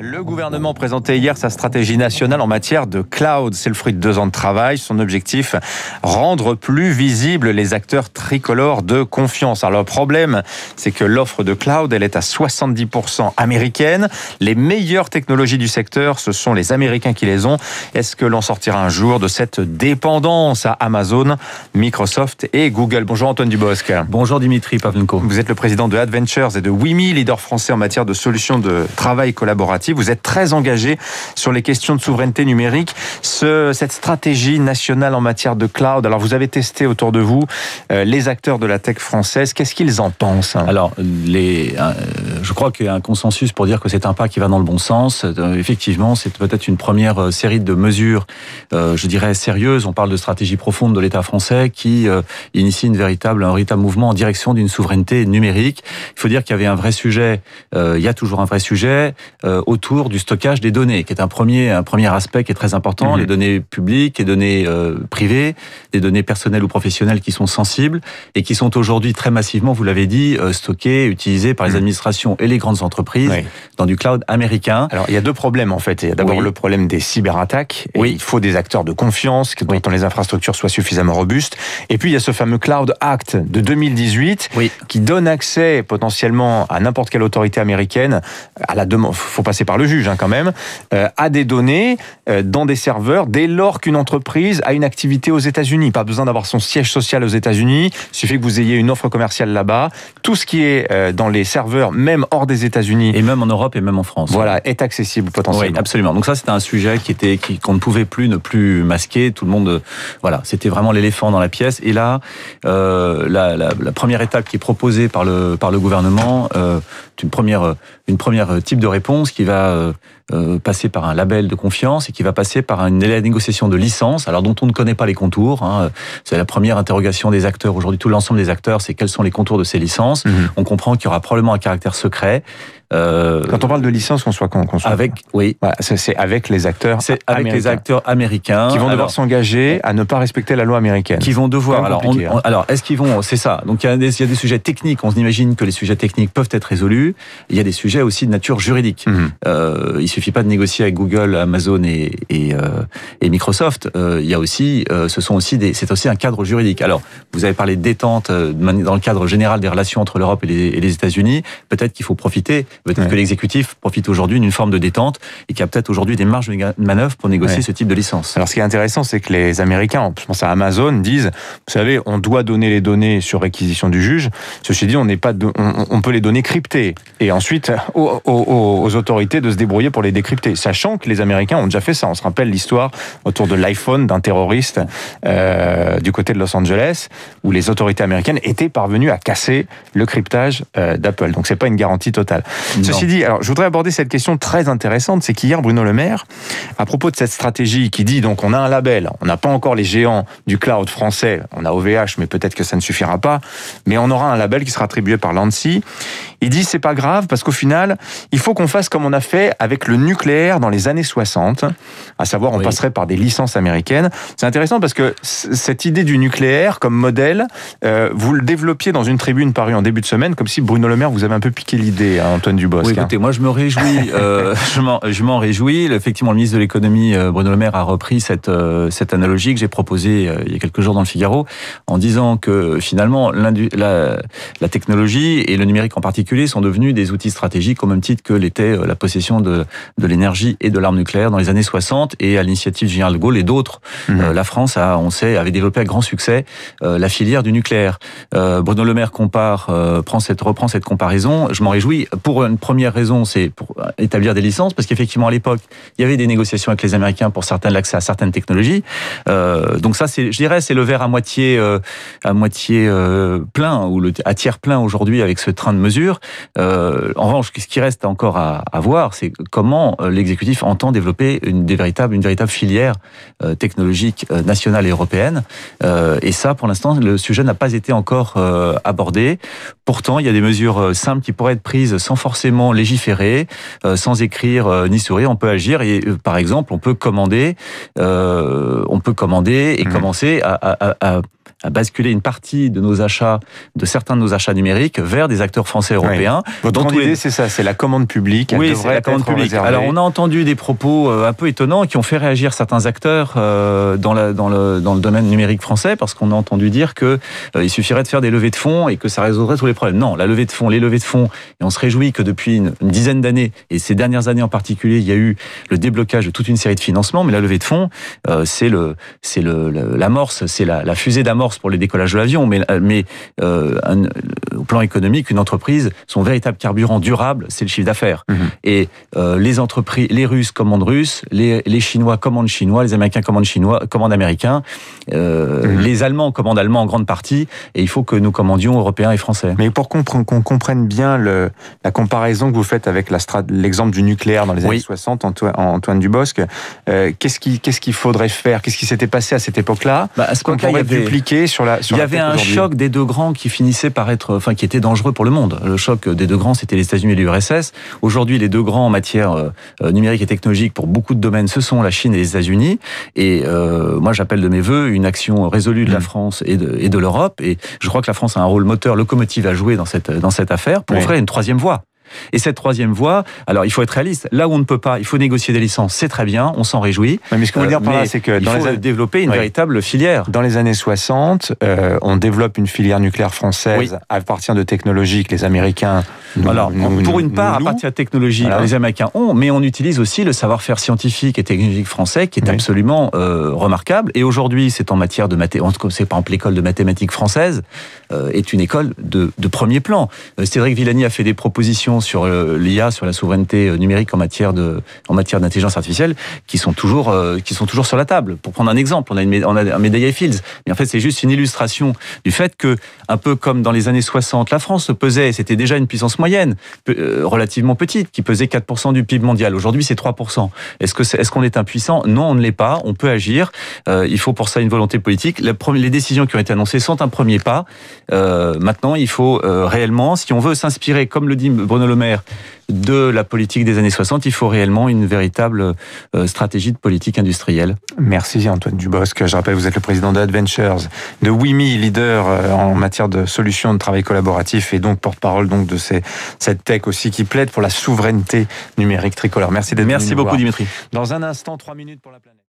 Le gouvernement présentait hier sa stratégie nationale en matière de cloud. C'est le fruit de deux ans de travail. Son objectif, rendre plus visibles les acteurs tricolores de confiance. Alors le problème, c'est que l'offre de cloud, elle est à 70% américaine. Les meilleures technologies du secteur, ce sont les Américains qui les ont. Est-ce que l'on sortira un jour de cette dépendance à Amazon, Microsoft et Google? Bonjour Antoine Dubosc. Bonjour Dimitri Pavlenko. Vous êtes le président de Adventures et de Wimi, leader français en matière de solutions de travail collaboratif. Vous êtes très engagé sur les questions de souveraineté numérique. Ce, cette stratégie nationale en matière de cloud, alors vous avez testé autour de vous euh, les acteurs de la tech française. Qu'est-ce qu'ils en pensent Alors, les, euh, je crois qu'il y a un consensus pour dire que c'est un pas qui va dans le bon sens. Euh, effectivement, c'est peut-être une première série de mesures, je dirais, sérieuses. On parle de stratégie profonde de l'État français qui initie une véritable, un véritable mouvement en direction d'une souveraineté numérique. Faut dire qu'il y avait un vrai sujet, il y a toujours un vrai sujet autour du stockage des données, qui est un premier, un premier aspect qui est très important, mmh. les données publiques, les données euh, privées, les données personnelles ou professionnelles qui sont sensibles et qui sont aujourd'hui très massivement, vous l'avez dit, euh, stockées, utilisées par les mmh. administrations et les grandes entreprises oui. dans du cloud américain. Alors il y a deux problèmes en fait. Il y a d'abord oui. le problème des cyberattaques. Et oui. Il faut des acteurs de confiance, dont oui. les infrastructures soient suffisamment robustes. Et puis il y a ce fameux Cloud Act de 2018 oui. qui donne accès potentiellement à n'importe quelle autorité américaine à la demande. Faut passer par le juge hein, quand même, euh, à des données euh, dans des serveurs dès lors qu'une entreprise a une activité aux États-Unis. Pas besoin d'avoir son siège social aux États-Unis, suffit que vous ayez une offre commerciale là-bas. Tout ce qui est euh, dans les serveurs, même hors des États-Unis. Et même en Europe et même en France. Voilà, est accessible potentiellement. Oui, absolument. Donc ça, c'était un sujet qui était qu'on ne pouvait plus ne plus masquer. Tout le monde, voilà, c'était vraiment l'éléphant dans la pièce. Et là, la, la, la, première étape qui est proposée par le, par le gouvernement, euh, une première, une première type de réponse qui va euh, euh, passer par un label de confiance et qui va passer par une négociation de licence, alors dont on ne connaît pas les contours. Hein. C'est la première interrogation des acteurs aujourd'hui. Tout l'ensemble des acteurs, c'est quels sont les contours de ces licences. Mmh. On comprend qu'il y aura probablement un caractère secret. Euh, Quand on parle de licence, qu'on soit qu'on soit avec, oui, voilà, c'est avec les acteurs, c'est avec les acteurs américains qui vont devoir s'engager à ne pas respecter la loi américaine. Qui vont devoir. Alors, on, on, alors est-ce qu'ils vont C'est ça. Donc il y, a des, il y a des sujets techniques. On imagine que les sujets techniques peuvent être résolus. Il y a des sujets aussi de nature juridique. Mmh. Euh, il suffit pas de négocier avec Google, Amazon et, et, euh, et Microsoft. Euh, il y a aussi, ce sont aussi des, c'est aussi un cadre juridique. Alors vous avez parlé de détente dans le cadre général des relations entre l'Europe et les, et les États-Unis. Peut-être qu'il faut profiter. Peut-être ouais. que l'exécutif profite aujourd'hui d'une forme de détente et qu'il y a peut-être aujourd'hui des marges de manœuvre pour négocier ouais. ce type de licence. Alors ce qui est intéressant, c'est que les Américains, je pense à Amazon, disent, vous savez, on doit donner les données sur réquisition du juge. Ceci dit, on n'est pas, de, on, on, peut les donner cryptées et ensuite aux, aux, aux, autorités de se débrouiller pour les décrypter, sachant que les Américains ont déjà fait ça. On se rappelle l'histoire autour de l'iPhone d'un terroriste euh, du côté de Los Angeles, où les autorités américaines étaient parvenues à casser le cryptage euh, d'Apple. Donc c'est pas une garantie totale. Non. Ceci dit, alors je voudrais aborder cette question très intéressante, c'est qu'hier Bruno Le Maire, à propos de cette stratégie qui dit donc on a un label, on n'a pas encore les géants du cloud français, on a OVH, mais peut-être que ça ne suffira pas, mais on aura un label qui sera attribué par l'ANSI. Il dit c'est pas grave parce qu'au final, il faut qu'on fasse comme on a fait avec le nucléaire dans les années 60, à savoir on oui. passerait par des licences américaines. C'est intéressant parce que cette idée du nucléaire comme modèle, euh, vous le développiez dans une tribune parue en début de semaine, comme si Bruno Le Maire vous avait un peu piqué l'idée, hein, Antoine Dubosc. Oui, écoutez, moi je me réjouis, euh, je m'en réjouis. Effectivement, le ministre de l'économie euh, Bruno Le Maire a repris cette euh, cette analogie que j'ai proposée il y a quelques jours dans le Figaro, en disant que finalement la, la technologie et le numérique en particulier sont devenus des outils stratégiques au même titre que l'était la possession de, de l'énergie et de l'arme nucléaire dans les années 60 et à l'initiative du général de Gaulle et d'autres. Mmh. Euh, la France, a, on sait, avait développé à grand succès euh, la filière du nucléaire. Euh, Bruno Le Maire compare, prend cette, reprend cette comparaison. Je m'en réjouis. Pour une première raison, c'est pour établir des licences, parce qu'effectivement, à l'époque, il y avait des négociations avec les Américains pour certains l'accès à certaines technologies. donc ça, c'est, je dirais, c'est le verre à moitié, à moitié plein, ou le, à tiers plein aujourd'hui avec ce train de mesures. En revanche, ce qui reste encore à, à voir, c'est comment l'exécutif entend développer une, des véritables, une véritable filière euh, technologique euh, nationale et européenne. Euh, et ça, pour l'instant, le sujet n'a pas été encore abordé. Pourtant, il y a des mesures simples qui pourraient être prises sans forcément légiférer, sans écrire ni sourire. On peut agir et, par exemple, on peut commander, on peut commander et mmh. commencer à, à, à à basculer une partie de nos achats, de certains de nos achats numériques, vers des acteurs français et européens. Oui. Votre idée, c'est ça, c'est la commande publique. Elle oui, c'est la commande publique. Réservée. Alors, on a entendu des propos un peu étonnants qui ont fait réagir certains acteurs dans, la, dans, le, dans le domaine numérique français, parce qu'on a entendu dire que il suffirait de faire des levées de fonds et que ça résoudrait tous les problèmes. Non, la levée de fonds, les levées de fonds, et on se réjouit que depuis une, une dizaine d'années, et ces dernières années en particulier, il y a eu le déblocage de toute une série de financements, mais la levée de fonds, euh, c'est le, c'est le, l'amorce, c'est la, la, fusée d'amorce pour les décollages de l'avion, mais, mais euh, un, au plan économique, une entreprise, son véritable carburant durable, c'est le chiffre d'affaires. Mmh. Et euh, les entreprises, les Russes commandent russes, les, les Chinois commandent chinois, les Américains commandent chinois, commandent américains, mmh. les Allemands commandent allemands en grande partie, et il faut que nous commandions européens et français. Mais pour qu'on comprenne bien le, la comparaison que vous faites avec l'exemple du nucléaire dans les années oui. 60, Antoine, Antoine Dubosc, euh, qu'est-ce qu'il qu'est-ce qu'il faudrait faire? Qu'est-ce qui s'était passé à cette époque-là? Bah, À ce qu'on pourrait avait, dupliquer sur la sur Il y avait un choc des deux grands qui finissait par être, enfin, qui était dangereux pour le monde. Le choc des deux grands, c'était les États-Unis et l'URSS. Aujourd'hui, les deux grands en matière euh, numérique et technologique pour beaucoup de domaines, ce sont la Chine et les États-Unis. Et euh, moi, j'appelle de mes voeux une action résolue de la France et de, et de l'Europe. Et je crois que la France a un rôle moteur, locomotive à jouer dans cette dans cette affaire pour oui. offrir une troisième voie. Et cette troisième voie, alors il faut être réaliste. Là où on ne peut pas, il faut négocier des licences, c'est très bien, on s'en réjouit. Mais ce qu'on veut dire par là, c'est que il dans faut les développer une oui. véritable filière. Dans les années 60, euh, on développe une filière nucléaire française oui. à partir de technologies que les Américains. Nous, alors, nous, pour une part, nous, à partir de technologies, voilà. les Américains ont, mais on utilise aussi le savoir-faire scientifique et technologique français qui est oui. absolument euh, remarquable. Et aujourd'hui, c'est en matière de mathématiques, c'est par exemple l'école de mathématiques française euh, est une école de, de premier plan. Euh, Cédric Villani a fait des propositions sur l'IA sur la souveraineté euh, numérique en matière de en matière d'intelligence artificielle qui sont toujours euh, qui sont toujours sur la table. Pour prendre un exemple, on a une on a un médaille Fields, mais en fait c'est juste une illustration du fait que un peu comme dans les années 60, la France se pesait, c'était déjà une puissance moyenne euh, relativement petite qui pesait 4% du PIB mondial. Aujourd'hui, c'est 3%. Est-ce que est, est-ce qu'on est impuissant? Non, on ne l'est pas. On peut agir. Euh, il faut pour ça une volonté politique. Les décisions qui ont été annoncées sont un premier pas. Euh, maintenant, il faut réellement, si on veut s'inspirer, comme le dit Bruno Le Maire, de la politique des années 60, il faut réellement une véritable euh, stratégie de politique industrielle. Merci Antoine Dubosc. Je rappelle, vous êtes le président d'Adventures, de WIMI, leader euh, en matière de solutions de travail collaboratif et donc porte-parole donc de ces, cette tech aussi qui plaide pour la souveraineté numérique tricolore. Merci d'être Merci beaucoup voir. Dimitri. Dans un instant, trois minutes pour la planète.